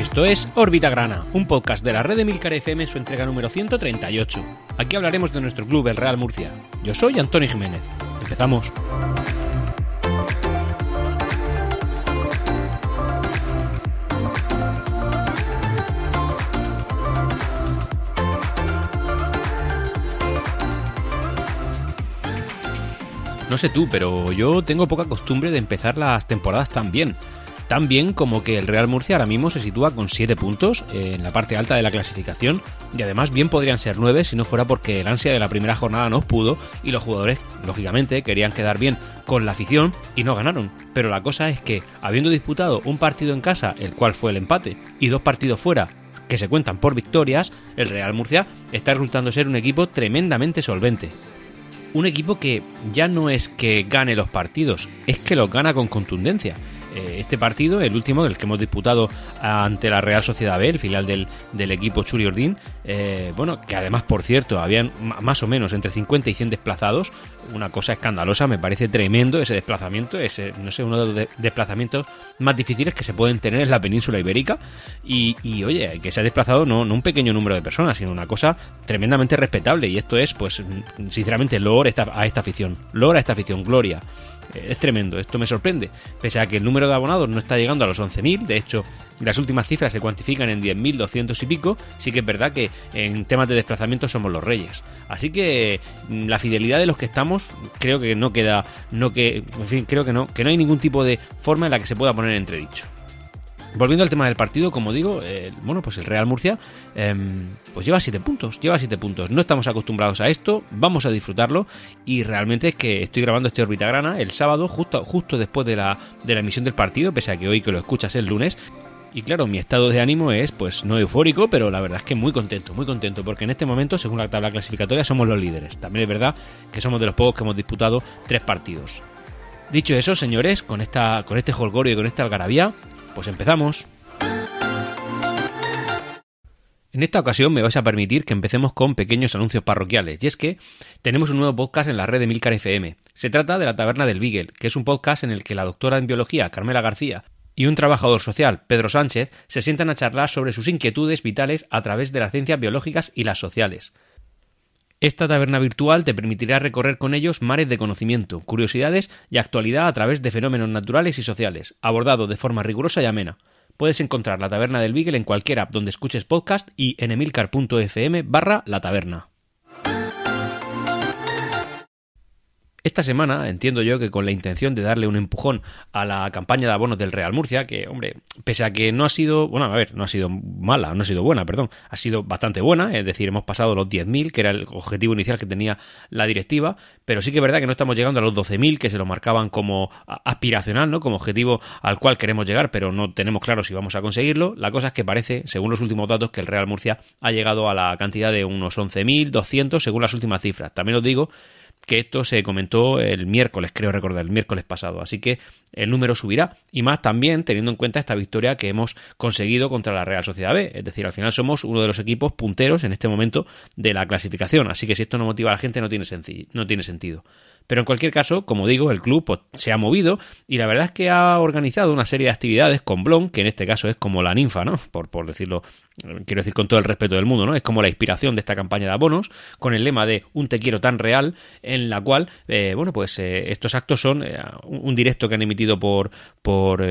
Esto es Órbita Grana, un podcast de la red de Milcar FM en su entrega número 138. Aquí hablaremos de nuestro club, el Real Murcia. Yo soy Antonio Jiménez. Empezamos. No sé tú, pero yo tengo poca costumbre de empezar las temporadas tan bien. Tan bien como que el Real Murcia ahora mismo se sitúa con 7 puntos eh, en la parte alta de la clasificación y además bien podrían ser 9 si no fuera porque el ansia de la primera jornada no pudo y los jugadores, lógicamente, querían quedar bien con la afición y no ganaron. Pero la cosa es que, habiendo disputado un partido en casa, el cual fue el empate, y dos partidos fuera, que se cuentan por victorias, el Real Murcia está resultando ser un equipo tremendamente solvente un equipo que ya no es que gane los partidos, es que los gana con contundencia. Eh, este partido, el último, el que hemos disputado ante la Real Sociedad B, el filial del, del equipo Churi Ordín, eh, bueno, que además, por cierto, habían más o menos entre 50 y 100 desplazados, una cosa escandalosa, me parece tremendo ese desplazamiento, ese, no sé, uno de los desplazamientos más difíciles que se pueden tener en la península ibérica, y, oye, que se ha desplazado no, no, un pequeño número de personas, sino una cosa tremendamente respetable, y esto es, pues, sinceramente, loor a esta afición, loor a esta afición, gloria. Es tremendo, esto me sorprende. Pese a que el número de abonados no está llegando a los 11.000, de hecho, las últimas cifras se cuantifican en 10.200 y pico, sí que es verdad que en temas de desplazamiento somos los reyes. Así que mm, la fidelidad de los que estamos, creo que no queda, no que, en fin, creo que no, que no hay ningún tipo de forma en la que se pueda poner entredicho. Volviendo al tema del partido, como digo, bueno, pues el Real Murcia em, pues lleva 7 puntos, lleva 7 puntos. No estamos acostumbrados a esto, vamos a disfrutarlo y realmente es que estoy grabando este Orbitagrana el sábado, justo, justo después de la, de la emisión del partido, pese a que hoy que lo escuchas el lunes. Y claro, mi estado de ánimo es, pues, no eufórico, pero la verdad es que muy contento, muy contento, porque en este momento, según la tabla clasificatoria, somos los líderes. También es verdad que somos de los pocos que hemos disputado tres partidos. Dicho eso, señores, con, esta, con este holgorio y con esta algarabía, pues empezamos. En esta ocasión me vais a permitir que empecemos con pequeños anuncios parroquiales, y es que tenemos un nuevo podcast en la red de Milcar FM. Se trata de La Taberna del Beagle, que es un podcast en el que la doctora en biología Carmela García y un trabajador social, Pedro Sánchez, se sientan a charlar sobre sus inquietudes vitales a través de las ciencias biológicas y las sociales. Esta taberna virtual te permitirá recorrer con ellos mares de conocimiento, curiosidades y actualidad a través de fenómenos naturales y sociales, abordado de forma rigurosa y amena. Puedes encontrar la taberna del Beagle en cualquier app donde escuches podcast y en emilcar.fm barra la taberna. Esta semana entiendo yo que con la intención de darle un empujón a la campaña de abonos del Real Murcia, que hombre, pese a que no ha sido, bueno, a ver, no ha sido mala, no ha sido buena, perdón, ha sido bastante buena, es decir, hemos pasado los 10.000, que era el objetivo inicial que tenía la directiva, pero sí que es verdad que no estamos llegando a los 12.000 que se lo marcaban como aspiracional, ¿no? Como objetivo al cual queremos llegar, pero no tenemos claro si vamos a conseguirlo. La cosa es que parece, según los últimos datos, que el Real Murcia ha llegado a la cantidad de unos 11.200 según las últimas cifras. También os digo que esto se comentó el miércoles, creo recordar, el miércoles pasado. Así que el número subirá. Y más también teniendo en cuenta esta victoria que hemos conseguido contra la Real Sociedad B. Es decir, al final somos uno de los equipos punteros en este momento de la clasificación. Así que si esto no motiva a la gente no tiene, no tiene sentido. Pero en cualquier caso, como digo, el club pues, se ha movido y la verdad es que ha organizado una serie de actividades con Blon, que en este caso es como la ninfa, ¿no? Por, por decirlo, quiero decir con todo el respeto del mundo, ¿no? Es como la inspiración de esta campaña de abonos, con el lema de un te quiero tan real, en la cual, eh, bueno, pues eh, estos actos son eh, un directo que han emitido por, por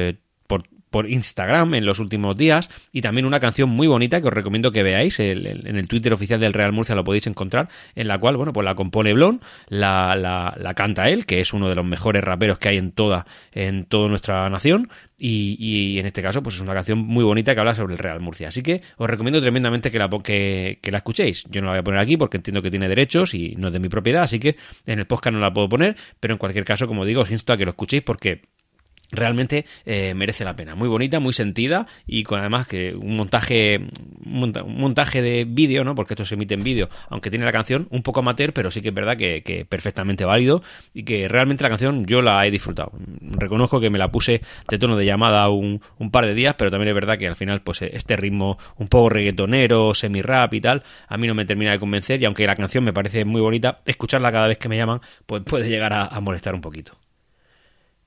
por Instagram en los últimos días y también una canción muy bonita que os recomiendo que veáis en el Twitter oficial del Real Murcia lo podéis encontrar en la cual bueno pues la compone Blon la, la, canta él que es uno de los mejores raperos que hay en toda en toda nuestra nación y, y, en este caso pues es una canción muy bonita que habla sobre el Real Murcia. Así que os recomiendo tremendamente que la, que, que la escuchéis. Yo no la voy a poner aquí porque entiendo que tiene derechos y no es de mi propiedad así que en el podcast no la puedo poner pero en cualquier caso como digo os insto a que lo escuchéis porque realmente eh, merece la pena. Muy bonita, muy sentida y con además que un montaje un montaje de vídeo, ¿no? Porque esto se emite en vídeo, aunque tiene la canción un poco amateur, pero sí que es verdad que, perfectamente válido y que realmente la canción yo la he disfrutado. Reconozco que me la puse de tono de llamada un, un par de días, pero también es verdad que al final pues este ritmo un poco reggaetonero, semi-rap y tal, a mí no me termina de convencer y aunque la canción me parece muy bonita, escucharla cada vez que me llaman pues puede llegar a molestar un poquito.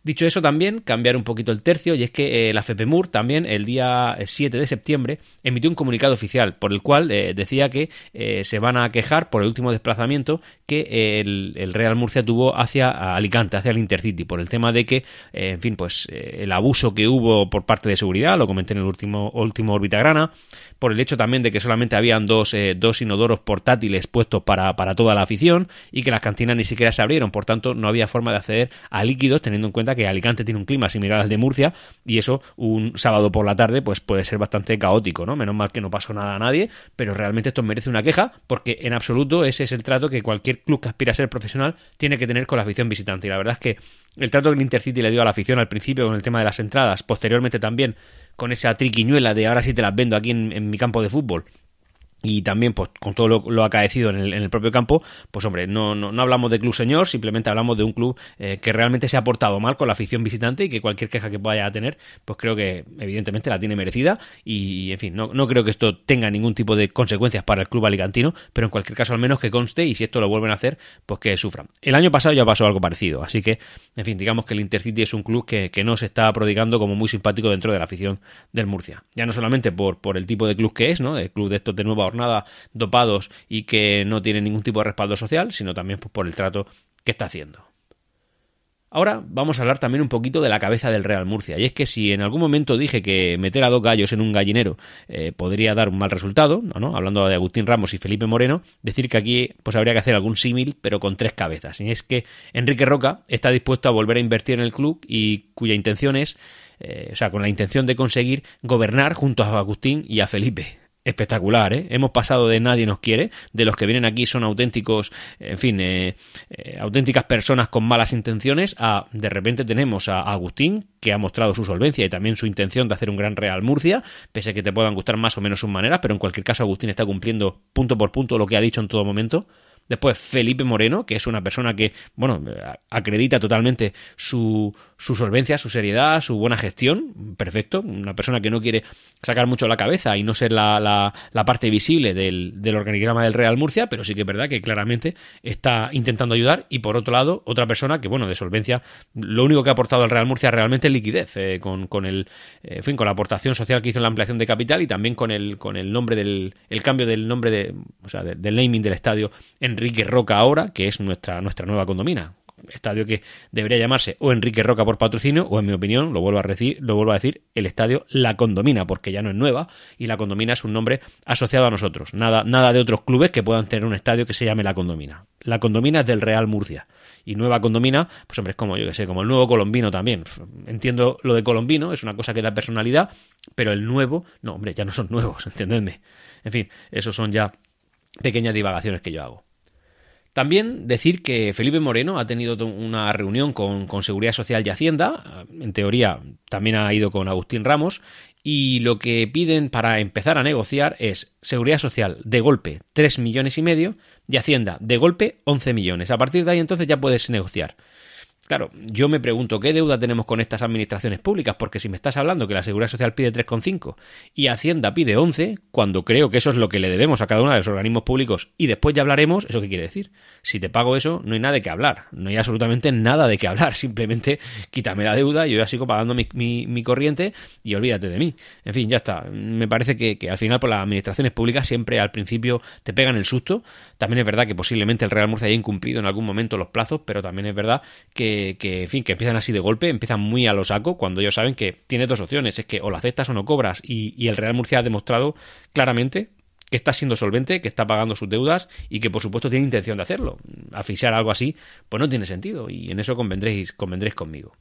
Dicho eso, también cambiar un poquito el tercio, y es que eh, la FEPEMUR también el día 7 de septiembre emitió un comunicado oficial por el cual eh, decía que eh, se van a quejar por el último desplazamiento que el, Real Murcia tuvo hacia Alicante, hacia el Intercity, por el tema de que, en fin, pues el abuso que hubo por parte de seguridad, lo comenté en el último, último Orbitagrana, por el hecho también de que solamente habían dos, dos inodoros portátiles puestos para, para toda la afición y que las cantinas ni siquiera se abrieron, por tanto no había forma de acceder a líquidos teniendo en cuenta que Alicante tiene un clima similar al de Murcia y eso un sábado por la tarde pues puede ser bastante caótico, ¿no? Menos mal que no pasó nada a nadie, pero realmente esto merece una queja porque en absoluto ese es el trato que cualquier club que aspira a ser profesional tiene que tener con la afición visitante. Y la verdad es que el trato que el Intercity le dio a la afición al principio con el tema de las entradas, posteriormente también con esa triquiñuela de ahora sí te las vendo aquí en mi campo de fútbol y también pues con todo lo, acaecido en el, en el, propio campo, pues hombre, no, no, no, hablamos de club señor, simplemente hablamos de un club eh, que realmente se ha portado mal con la afición visitante y que cualquier queja que vaya a tener, pues creo que evidentemente la tiene merecida y en fin, no, no creo que esto tenga ningún tipo de consecuencias para el club alicantino, pero en cualquier caso al menos que conste y si esto lo vuelven a hacer, pues que sufran. El año pasado ya pasó algo parecido, así que, en fin, digamos que el Intercity es un club que, que no se está prodigando como muy simpático dentro de la afición del Murcia. Ya no solamente por, por el tipo de club que es, ¿no? El club de estos de nueva jornada dopados y que no tienen ningún tipo de respaldo social, sino también pues, por el trato que está haciendo. Ahora vamos a hablar también un poquito de la cabeza del Real Murcia. Y es que si en algún momento dije que meter a dos gallos en un gallinero eh, podría dar un mal resultado, ¿no? hablando de Agustín Ramos y Felipe Moreno, decir que aquí pues habría que hacer algún símil, pero con tres cabezas. Y es que Enrique Roca está dispuesto a volver a invertir en el club y cuya intención es, eh, o sea, con la intención de conseguir gobernar junto a Agustín y a Felipe espectacular, ¿eh? Hemos pasado de nadie nos quiere, de los que vienen aquí son auténticos, en fin, eh, eh, auténticas personas con malas intenciones, a de repente tenemos a Agustín, que ha mostrado su solvencia y también su intención de hacer un gran Real Murcia, pese a que te puedan gustar más o menos sus maneras, pero en cualquier caso Agustín está cumpliendo punto por punto lo que ha dicho en todo momento. Después Felipe Moreno, que es una persona que, bueno, acredita totalmente su, su solvencia, su seriedad, su buena gestión, perfecto. Una persona que no quiere sacar mucho la cabeza y no ser la, la, parte visible del, del, organigrama del Real Murcia, pero sí que es verdad que claramente está intentando ayudar. Y por otro lado, otra persona que, bueno, de solvencia, lo único que ha aportado al Real Murcia realmente es liquidez, eh, con, con, el, eh, fin, con la aportación social que hizo en la ampliación de capital y también con el, con el nombre del, el cambio del nombre de, o sea, del naming del estadio Enrique Roca ahora, que es nuestra, nuestra nueva condomina estadio que debería llamarse o Enrique Roca por patrocinio o en mi opinión, lo vuelvo a decir, lo vuelvo a decir, el estadio La Condomina, porque ya no es nueva y La Condomina es un nombre asociado a nosotros. Nada nada de otros clubes que puedan tener un estadio que se llame La Condomina. La Condomina es del Real Murcia y Nueva Condomina, pues hombre, es como yo que sé, como el nuevo colombino también. Entiendo lo de colombino, es una cosa que da personalidad, pero el nuevo, no, hombre, ya no son nuevos, entendedme. En fin, esos son ya pequeñas divagaciones que yo hago. También decir que Felipe Moreno ha tenido una reunión con, Seguridad Social y Hacienda, en teoría también ha ido con Agustín Ramos, y lo que piden para empezar a negociar es Seguridad Social de golpe 3 millones y medio y Hacienda de golpe 11 millones. A partir de ahí entonces ya puedes negociar. Claro, yo me pregunto qué deuda tenemos con estas administraciones públicas, porque si me estás hablando que la Seguridad Social pide 3,5 y Hacienda pide 11, cuando creo que eso es lo que le debemos a cada uno de los organismos públicos y después ya hablaremos, ¿eso qué quiere decir? Si te pago eso, no hay nada de qué hablar, no hay absolutamente nada de qué hablar, simplemente quítame la deuda, yo ya sigo pagando mi, corriente y olvídate de mí. En fin, ya está. Me parece que, al final por las administraciones públicas siempre al principio te pegan el susto. También es verdad que posiblemente el Real Murcia haya incumplido en algún momento los plazos, pero también es verdad que que, en fin, que empiezan así de golpe, empiezan muy a lo saco, cuando ellos saben que tiene dos opciones, es que o lo aceptas o no cobras, y, el Real Murcia ha demostrado claramente que está siendo solvente, que está pagando sus deudas y que por supuesto tiene intención de hacerlo. Asfixiar algo así, pues no tiene sentido, y en eso convendréis, convendréis conmigo.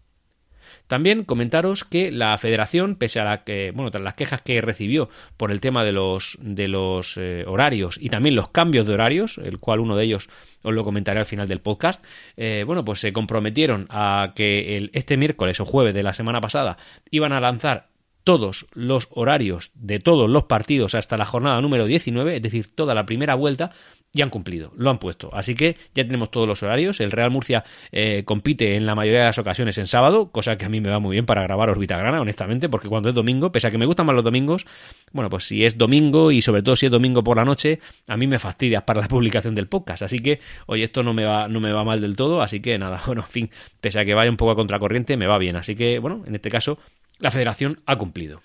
También comentaros que la federación, pese a la que, bueno, tras las quejas que recibió por el tema de los, de los eh, horarios y también los cambios de horarios, el cual uno de ellos os lo comentaré al final del podcast, eh, bueno, pues se comprometieron a que este miércoles o jueves de la semana pasada iban a lanzar todos los horarios de todos los partidos hasta la jornada número 19, es decir, toda la primera vuelta, y han cumplido, lo han puesto. Así que ya tenemos todos los horarios. El Real Murcia eh, compite en la mayoría de las ocasiones en sábado, cosa que a mí me va muy bien para grabar Orbita Grana, honestamente, porque cuando es domingo, pese a que me gustan más los domingos, bueno, pues si es domingo y sobre todo si es domingo por la noche, a mí me fastidia para la publicación del podcast. Así que, oye, esto no me va, no me va mal del todo, así que nada, bueno, en fin, pese a que vaya un poco a contracorriente, me va bien. Así que, bueno, en este caso, la federación ha cumplido.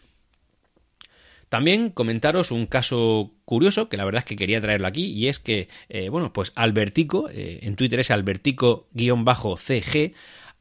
También comentaros un caso curioso, que la verdad es que quería traerlo aquí, y es que, eh, bueno, pues Albertico, eh, en Twitter es Albertico-CG,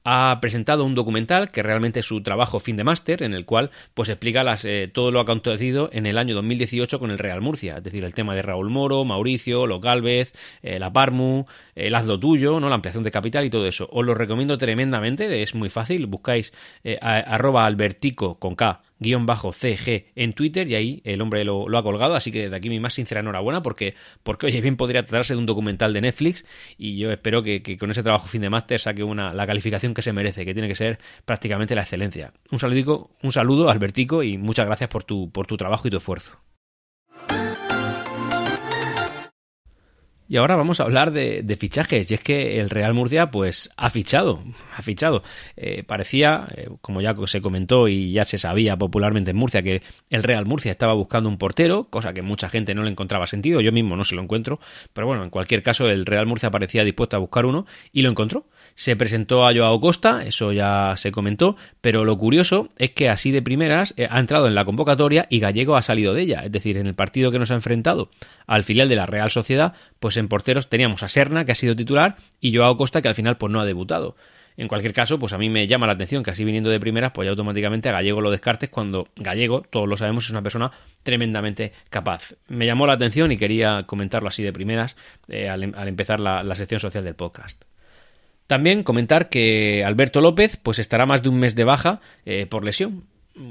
ha presentado un documental que realmente es su trabajo fin de máster, en el cual pues explica eh, todo lo acontecido en el año 2018 con el Real Murcia, es decir, el tema de Raúl Moro, Mauricio, Los Galvez, la Parmu, el Hazlo Tuyo, ¿no? la ampliación de capital y todo eso. Os lo recomiendo tremendamente, es muy fácil, buscáis arroba albertico con K guion bajo CG en Twitter y ahí el hombre lo, ha colgado, así que de aquí mi más sincera enhorabuena porque, porque oye, bien podría tratarse de un documental de Netflix y yo espero que, con ese trabajo fin de máster saque una, la calificación que se merece, que tiene que ser prácticamente la excelencia. Un saludico, un saludo, Albertico, y muchas gracias por tu, por tu trabajo y tu esfuerzo. Y ahora vamos a hablar de, fichajes. Y es que el Real Murcia, pues, ha fichado. Ha fichado. Eh, parecía, eh, como ya se comentó y ya se sabía popularmente en Murcia, que el Real Murcia estaba buscando un portero, cosa que mucha gente no le encontraba sentido. Yo mismo no se lo encuentro. Pero bueno, en cualquier caso, el Real Murcia parecía dispuesto a buscar uno y lo encontró. Se presentó a Joao Costa, eso ya se comentó. Pero lo curioso es que así de primeras eh, ha entrado en la convocatoria y Gallego ha salido de ella. Es decir, en el partido que nos ha enfrentado al filial de la Real Sociedad, pues en porteros teníamos a Serna, que ha sido titular, y Joao Costa, que al final pues no ha debutado. En cualquier caso, pues a mí me llama la atención que así viniendo de primeras, pues ya automáticamente a Gallego lo descartes cuando Gallego, todos lo sabemos, es una persona tremendamente capaz. Me llamó la atención y quería comentarlo así de primeras eh, al, empezar la, sección social del podcast. También comentar que Alberto López pues estará más de un mes de baja eh, por lesión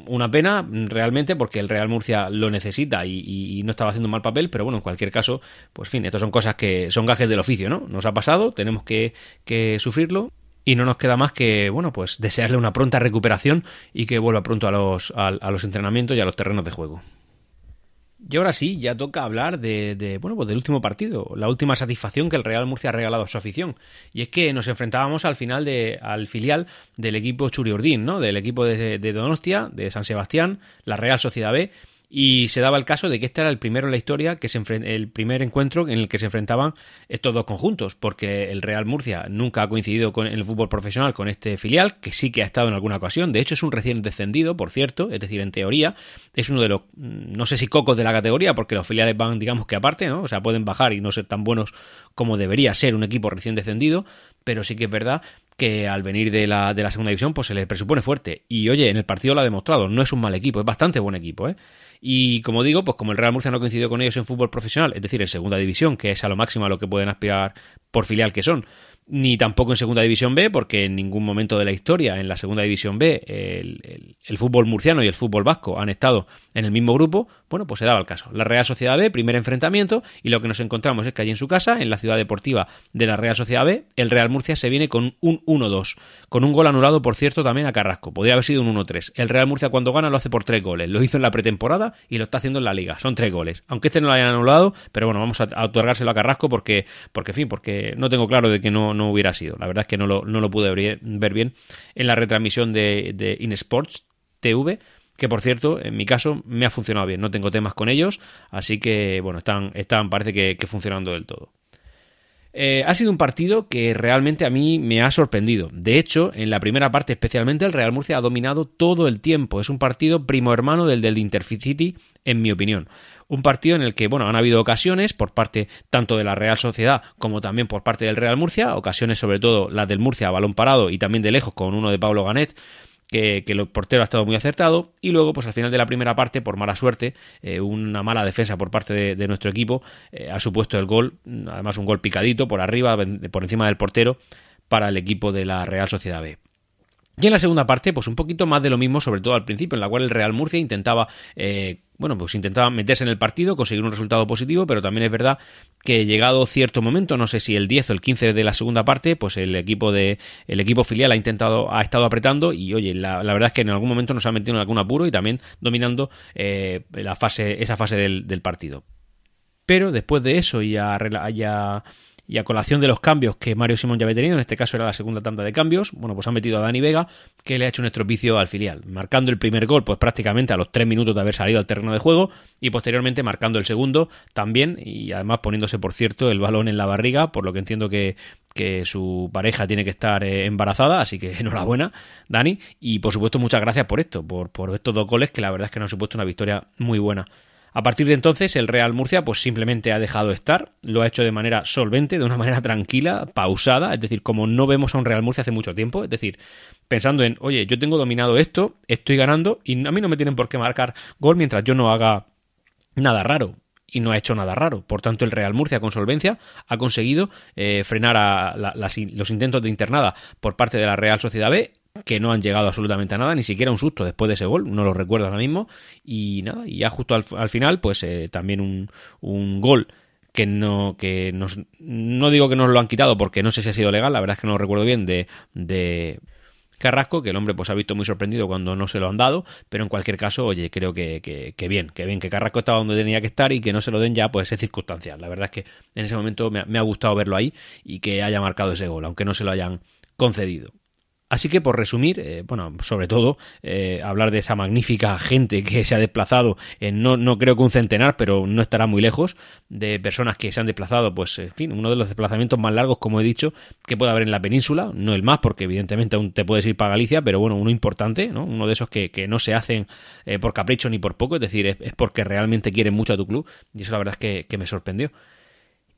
una pena realmente porque el Real Murcia lo necesita y, no estaba haciendo mal papel, pero bueno, en cualquier caso, pues fin, estas son cosas que son gajes del oficio, ¿no? Nos ha pasado, tenemos que, que sufrirlo y no nos queda más que, bueno, pues desearle una pronta recuperación y que vuelva pronto a los, a los entrenamientos y a los terrenos de juego. Y ahora sí, ya toca hablar de, bueno, pues del último partido, la última satisfacción que el Real Murcia ha regalado a su afición. Y es que nos enfrentábamos al final de, al filial del equipo Churiordín, ¿no? Del equipo de, de Donostia, de San Sebastián, la Real Sociedad B, y se daba el caso de que este era el primero en la historia, que se el primer encuentro en el que se enfrentaban estos dos conjuntos, porque el Real Murcia nunca ha coincidido con, el fútbol profesional con este filial, que sí que ha estado en alguna ocasión, de hecho es un recién descendido, por cierto, es decir, en teoría, es uno de los, mm, no sé si cocos de la categoría, porque los filiales van, digamos que aparte, ¿no? O sea, pueden bajar y no ser tan buenos como debería ser un equipo recién descendido, pero sí que es verdad que al venir de la, de la segunda división, pues se le presupone fuerte. Y oye, en el partido lo ha demostrado, no es un mal equipo, es bastante buen equipo, ¿eh? Y como digo, pues como el Real Murcia no coincidió con ellos en fútbol profesional, es decir, en segunda división, que es a lo máximo a lo que pueden aspirar por filial que son, ni tampoco en Segunda División B, porque en ningún momento de la historia en la Segunda División B el, fútbol murciano y el fútbol vasco han estado en el mismo grupo, bueno, pues se daba el caso. La Real Sociedad B, primer enfrentamiento, y lo que nos encontramos es que allí en su casa, en la ciudad deportiva de la Real Sociedad B, el Real Murcia se viene con un 1-2, con un gol anulado, por cierto, también a Carrasco. Podría haber sido un 1-3. El Real Murcia cuando gana lo hace por tres goles. Lo hizo en la pretemporada y lo está haciendo en la liga. Son tres goles. Aunque este no lo hayan anulado, pero bueno, vamos a, otorgárselo a Carrasco porque, porque, en fin, porque no tengo claro de que no, no hubiera sido. La verdad es que no lo, no lo pude ver bien en la retransmisión de, de InSports TV que por cierto, en mi caso, me ha funcionado bien. No tengo temas con ellos, así que, bueno, están, están parece que, funcionando del todo. Eh, ha sido un partido que realmente a mí me ha sorprendido. De hecho, en la primera parte especialmente, el Real Murcia ha dominado todo el tiempo. Es un partido primo hermano del del Intercity, en mi opinión. Un partido en el que, bueno, han habido ocasiones por parte tanto de la Real Sociedad como también por parte del Real Murcia, ocasiones sobre todo las del Murcia a balón parado y también de lejos con uno de Pablo Ganet, que, el portero ha estado muy acertado. Y luego pues al final de la primera parte por mala suerte eh, una mala defensa por parte de, nuestro equipo eh, ha supuesto el gol además un gol picadito por arriba por encima del portero para el equipo de la Real Sociedad B. Y en la segunda parte, pues un poquito más de lo mismo, sobre todo al principio, en la cual el Real Murcia intentaba, eh, bueno, pues intentaba meterse en el partido, conseguir un resultado positivo, pero también es verdad que llegado cierto momento, no sé si el 10 o el 15 de la segunda parte, pues el equipo de, el equipo filial ha intentado, ha estado apretando y oye, la, verdad es que en algún momento nos ha metido en algún apuro y también dominando eh, la fase, esa fase del partido. pero después de eso y y colación de los cambios que Mario Simón ya había tenido, en este caso era la segunda tanda de cambios, bueno, pues han metido a Dani Vega, que le ha hecho un estropicio al filial, marcando el primer gol, pues prácticamente a los tres minutos de haber salido al terreno de juego, y posteriormente marcando el segundo también, y además poniéndose, por cierto, el balón en la barriga, por lo que entiendo que, que su pareja tiene que estar eh, embarazada, así que enhorabuena, Dani, y por supuesto muchas gracias por esto, por, por estos dos goles que la verdad es que nos han supuesto una victoria muy buena. A partir de entonces, el Real Murcia pues simplemente ha dejado de estar, lo ha hecho de manera solvente, de una manera tranquila, pausada, es decir, como no vemos a un Real Murcia hace mucho tiempo, es decir, pensando en, oye, yo tengo dominado esto, estoy ganando y a mí no me tienen por qué marcar gol mientras yo no haga nada raro y no ha hecho nada raro. Por tanto, el Real Murcia con solvencia ha conseguido eh, frenar a los intentos de internada por parte de la Real Sociedad B que no han llegado absolutamente a nada, ni siquiera un susto después de ese gol, no lo recuerdo ahora mismo, y nada, y ya justo al, final, pues eh, también un, un gol que no que nos, no digo que nos lo han quitado porque no sé si ha sido legal, la verdad es que no lo recuerdo bien de, de Carrasco, que el hombre pues ha visto muy sorprendido cuando no se lo han dado, pero en cualquier caso, oye, creo que, que, bien, que bien, que Carrasco estaba donde tenía que estar y que no se lo den ya, pues es circunstancial. La verdad es que en ese momento me me ha gustado verlo ahí y que haya marcado ese gol, aunque no se lo hayan concedido. Así que por resumir, eh, bueno, sobre todo eh, hablar de esa magnífica gente que se ha desplazado, en no, no creo que un centenar, pero no estará muy lejos, de personas que se han desplazado, pues en fin, uno de los desplazamientos más largos, como he dicho, que puede haber en la península, no el más, porque evidentemente aún te puedes ir para Galicia, pero bueno, uno importante, ¿no? Uno de esos que, no se hacen eh, por capricho ni por poco, es decir, es, porque realmente quieren mucho a tu club, y eso la verdad es que me sorprendió.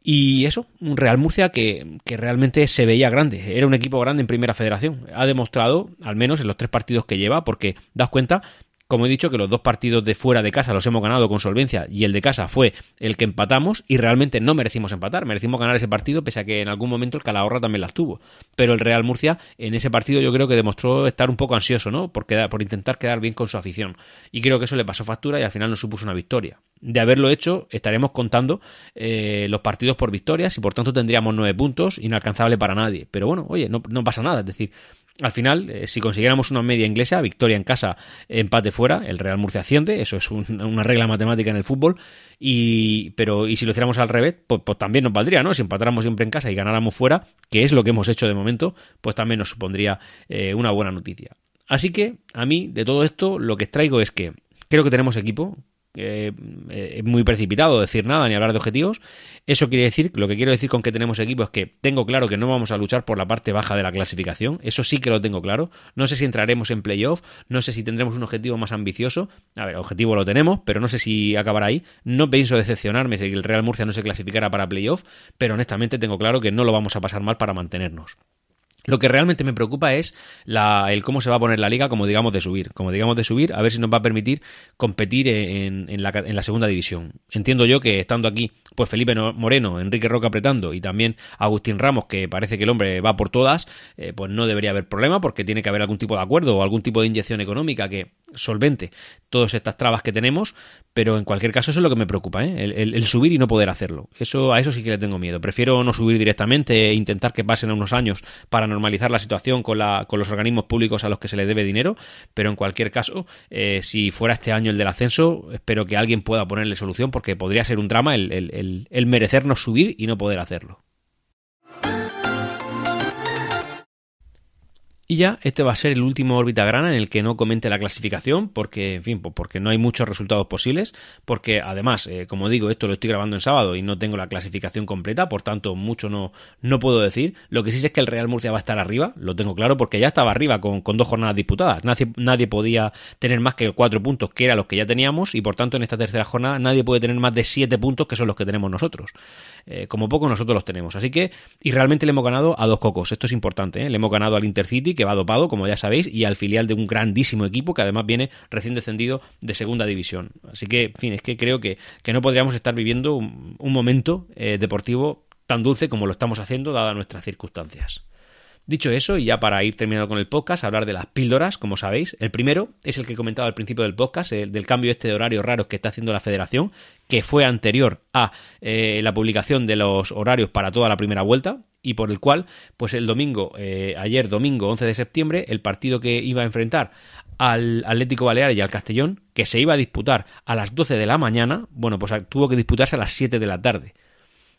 Y eso, un Real Murcia que, que, realmente se veía grande, era un equipo grande en primera federación. Ha demostrado, al menos en los tres partidos que lleva, porque das cuenta como he dicho, que los dos partidos de fuera de casa los hemos ganado con solvencia y el de casa fue el que empatamos y realmente no merecimos empatar, merecimos ganar ese partido pese a que en algún momento el Calahorra también las tuvo. Pero el Real Murcia en ese partido yo creo que demostró estar un poco ansioso, ¿no? Por, por intentar quedar bien con su afición. Y creo que eso le pasó factura y al final nos supuso una victoria. De haberlo hecho, estaremos contando eh, los partidos por victorias y por tanto tendríamos nueve puntos, inalcanzable para nadie. Pero bueno, oye, no pasa nada. Es decir, al final, eh, si consiguiéramos una media inglesa, victoria en casa, empate fuera, el Real Murcia asciende, eso es una regla matemática en el fútbol, y, pero, y si lo hiciéramos al revés, pues, pues, también nos valdría, ¿no? Si empatáramos siempre en casa y ganáramos fuera, que es lo que hemos hecho de momento, pues también nos supondría eh, una buena noticia. Así que, a mí, de todo esto, lo que traigo es que creo que tenemos equipo, eh, es muy precipitado decir nada ni hablar de objetivos. Eso quiere decir, lo que quiero decir con que tenemos equipo es que tengo claro que no vamos a luchar por la parte baja de la clasificación. Eso sí que lo tengo claro. No sé si entraremos en playoff, no sé si tendremos un objetivo más ambicioso. A ver, objetivo lo tenemos, pero no sé si acabará ahí. No pienso decepcionarme si el Real Murcia no se clasificara para playoff, pero honestamente tengo claro que no lo vamos a pasar mal para mantenernos. Lo que realmente me preocupa es la, el cómo se va a poner la liga como digamos de subir. Como digamos de subir, a ver si nos va a permitir competir en, en, la, en, la, segunda división. Entiendo yo que estando aquí, pues Felipe Moreno, Enrique Roca apretando y también Agustín Ramos, que parece que el hombre va por todas, eh, pues no debería haber problema porque tiene que haber algún tipo de acuerdo o algún tipo de inyección económica que solvente todas estas trabas que tenemos, pero en cualquier caso eso es lo que me preocupa, ¿eh? el, subir y no poder hacerlo. Eso, a eso sí que le tengo miedo. Prefiero no subir directamente e intentar que pasen unos años para normalizar la situación con, la, con los organismos públicos a los que se le debe dinero, pero en cualquier caso, eh, si fuera este año el del ascenso, espero que alguien pueda ponerle solución porque podría ser un drama el, el, el merecernos subir y no poder hacerlo. Y ya, este va a ser el último órbita grana en el que no comente la clasificación, porque, en fin, porque no hay muchos resultados posibles, porque además, eh, como digo, esto lo estoy grabando en sábado y no tengo la clasificación completa, por tanto, mucho no, no puedo decir. Lo que sí sé es que el Real Murcia va a estar arriba, lo tengo claro, porque ya estaba arriba con, con dos jornadas disputadas. Nadie, nadie podía tener más que cuatro puntos, que eran los que ya teníamos, y por tanto, en esta tercera jornada nadie puede tener más de siete puntos, que son los que tenemos nosotros. Eh, como poco nosotros los tenemos. Así que, y realmente le hemos ganado a dos cocos, esto es importante, ¿eh? le hemos ganado al Intercity, que va dopado, como ya sabéis, y al filial de un grandísimo equipo que además viene recién descendido de segunda división. Así que, en fin, es que creo que, que no podríamos estar viviendo un, momento eh, deportivo tan dulce como lo estamos haciendo, dadas nuestras circunstancias. Dicho eso, y ya para ir terminando con el podcast, hablar de las píldoras, como sabéis. El primero es el que he comentado al principio del podcast, el del cambio este de horario raro que está haciendo la federación, que fue anterior a eh, la publicación de los horarios para toda la primera vuelta y por el cual, pues el domingo, eh, ayer domingo 11 de septiembre, el partido que iba a enfrentar al Atlético Baleares y al Castellón, que se iba a disputar a las 12 de la mañana, bueno, pues tuvo que disputarse a las 7 de la tarde.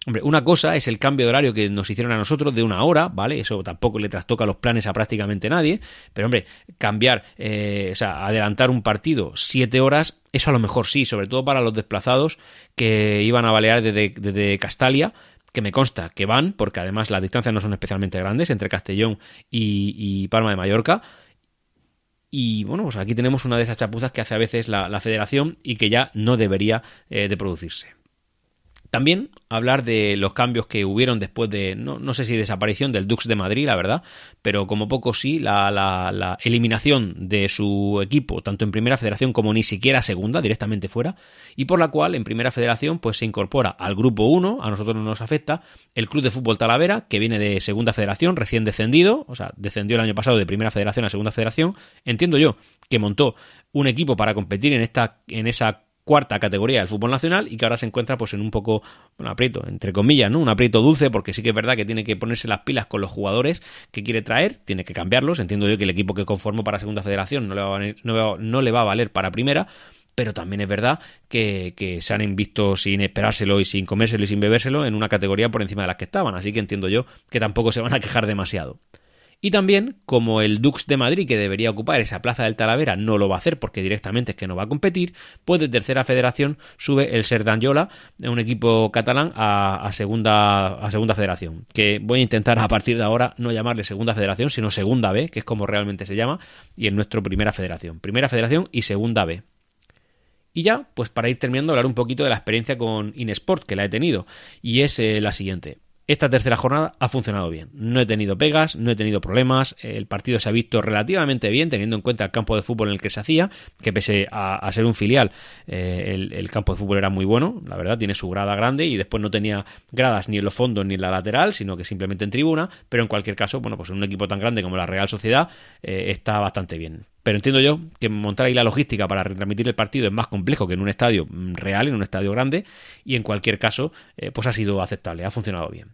Hombre, una cosa es el cambio de horario que nos hicieron a nosotros de una hora, ¿vale? Eso tampoco le trastoca los planes a prácticamente nadie, pero hombre, cambiar, eh, o sea, adelantar un partido siete horas, eso a lo mejor sí, sobre todo para los desplazados que iban a balear desde, Castalia, que me consta que van, porque además las distancias no son especialmente grandes entre Castellón y, Palma de Mallorca. Y bueno, pues aquí tenemos una de esas chapuzas que hace a veces la, federación y que ya no debería eh, de producirse. También hablar de los cambios que hubieron después de, no, no sé si desaparición del Dux de Madrid, la verdad, pero como poco sí, la, la, eliminación de su equipo, tanto en Primera Federación como ni siquiera Segunda, directamente fuera, y por la cual en Primera Federación pues se incorpora al Grupo 1, a nosotros no nos afecta, el Club de Fútbol Talavera, que viene de Segunda Federación, recién descendido, o sea, descendió el año pasado de Primera Federación a Segunda Federación, entiendo yo que montó un equipo para competir en, esta, en esa cuarta categoría del fútbol nacional y que ahora se encuentra pues en un poco un aprieto, entre comillas, ¿no? Un aprieto dulce porque sí que es verdad que tiene que ponerse las pilas con los jugadores que quiere traer, tiene que cambiarlos, entiendo yo que el equipo que conformó para segunda federación no le va a, no, le va a valer para primera, pero también es verdad que, que, se han visto sin esperárselo y sin comérselo y sin bebérselo en una categoría por encima de las que estaban, así que entiendo yo que tampoco se van a quejar demasiado. Y también, como el Dux de Madrid, que debería ocupar esa plaza del Talavera, no lo va a hacer porque directamente es que no va a competir, pues de tercera federación sube el Serdanyola, un equipo catalán, a, segunda, a segunda federación. Que voy a intentar a partir de ahora no llamarle segunda federación, sino segunda B, que es como realmente se llama, y en nuestro primera federación. Primera federación y segunda B. Y ya, pues para ir terminando, hablar un poquito de la experiencia con Inesport, que la he tenido, y es eh, la siguiente. Esta tercera jornada ha funcionado bien. No he tenido pegas, no he tenido problemas. El partido se ha visto relativamente bien, teniendo en cuenta el campo de fútbol en el que se hacía, que pese a, ser un filial, eh, el, campo de fútbol era muy bueno, la verdad, tiene su grada grande y después no tenía gradas ni en los fondos ni en la lateral, sino que simplemente en tribuna. Pero en cualquier caso, bueno, pues en un equipo tan grande como la Real Sociedad eh, está bastante bien. Pero entiendo yo que montar ahí la logística para retransmitir el partido es más complejo que en un estadio mm, real, en un estadio grande, y en cualquier caso, eh, pues ha sido aceptable, ha funcionado bien.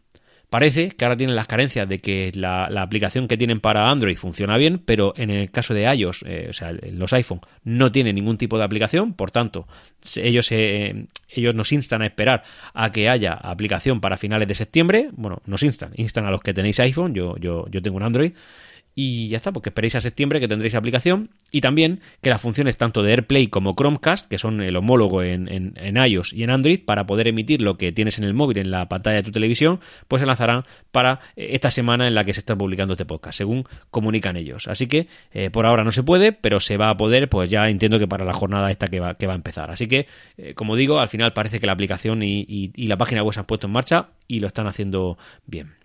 Parece que ahora tienen las carencias de que la, aplicación que tienen para Android funciona bien, pero en el caso de iOS, eh, o sea, los iPhone, no tienen ningún tipo de aplicación, por tanto, ellos, eh, ellos nos instan a esperar a que haya aplicación para finales de septiembre. Bueno, nos instan, instan a los que tenéis iPhone, yo, yo, yo tengo un Android. Y ya está, porque esperéis a septiembre que tendréis aplicación. Y también que las funciones tanto de AirPlay como Chromecast, que son el homólogo en, en, iOS y en Android, para poder emitir lo que tienes en el móvil en la pantalla de tu televisión, pues se lanzarán para eh, esta semana en la que se está publicando este podcast, según comunican ellos. Así que eh, por ahora no se puede, pero se va a poder, pues ya entiendo que para la jornada esta que va, que va a empezar. Así que, eh, como digo, al final parece que la aplicación y, y la página web se han puesto en marcha y lo están haciendo bien.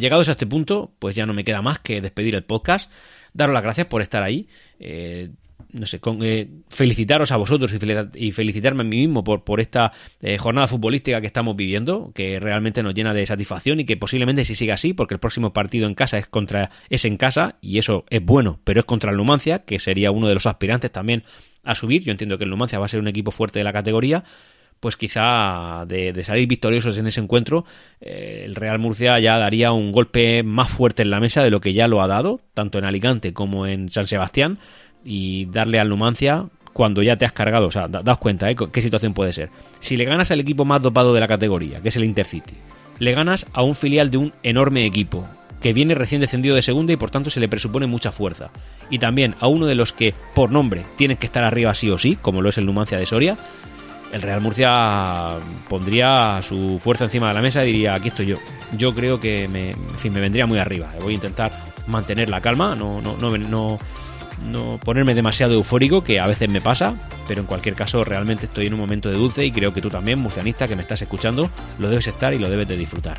Llegados a este punto, pues ya no me queda más que despedir el podcast, daros las gracias por estar ahí. Eh, no sé, con, eh, felicitaros a vosotros y, felicitarme a mí mismo por, por esta eh, jornada futbolística que estamos viviendo, que realmente nos llena de satisfacción y que posiblemente si siga así, porque el próximo partido en casa es contra es en casa y eso es bueno, pero es contra el Numancia, que sería uno de los aspirantes también a subir. Yo entiendo que el Numancia va a ser un equipo fuerte de la categoría, pues quizá de, salir victoriosos en ese encuentro, eh, el Real Murcia ya daría un golpe más fuerte en la mesa de lo que ya lo ha dado, tanto en Alicante como en San Sebastián, y darle al Numancia cuando ya te has cargado, o sea, daos cuenta, ¿eh? ¿Qué situación puede ser? Si le ganas al equipo más dopado de la categoría, que es el Intercity, le ganas a un filial de un enorme equipo, que viene recién descendido de segunda y por tanto se le presupone mucha fuerza. Y también a uno de los que, por nombre, tienen que estar arriba sí o sí, como lo es el Numancia de Soria, el Real Murcia pondría su fuerza encima de la mesa y diría, aquí estoy yo. Yo creo que me, me vendría muy arriba. Voy a intentar mantener la calma, no, no, no, no, no ponerme demasiado eufórico, que a veces me pasa, pero en cualquier caso realmente estoy en un momento de dulce y creo que tú también, murcianista, que me estás escuchando, lo debes estar y lo debes de disfrutar.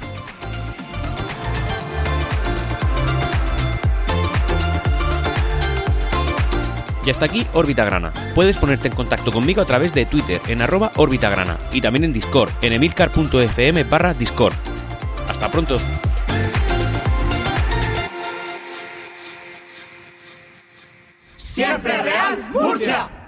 Y hasta aquí Órbita Grana. Puedes ponerte en contacto conmigo a través de Twitter en arroba Grana y también en Discord en emilcar.fm barra Discord. Hasta pronto. Siempre Real Murcia.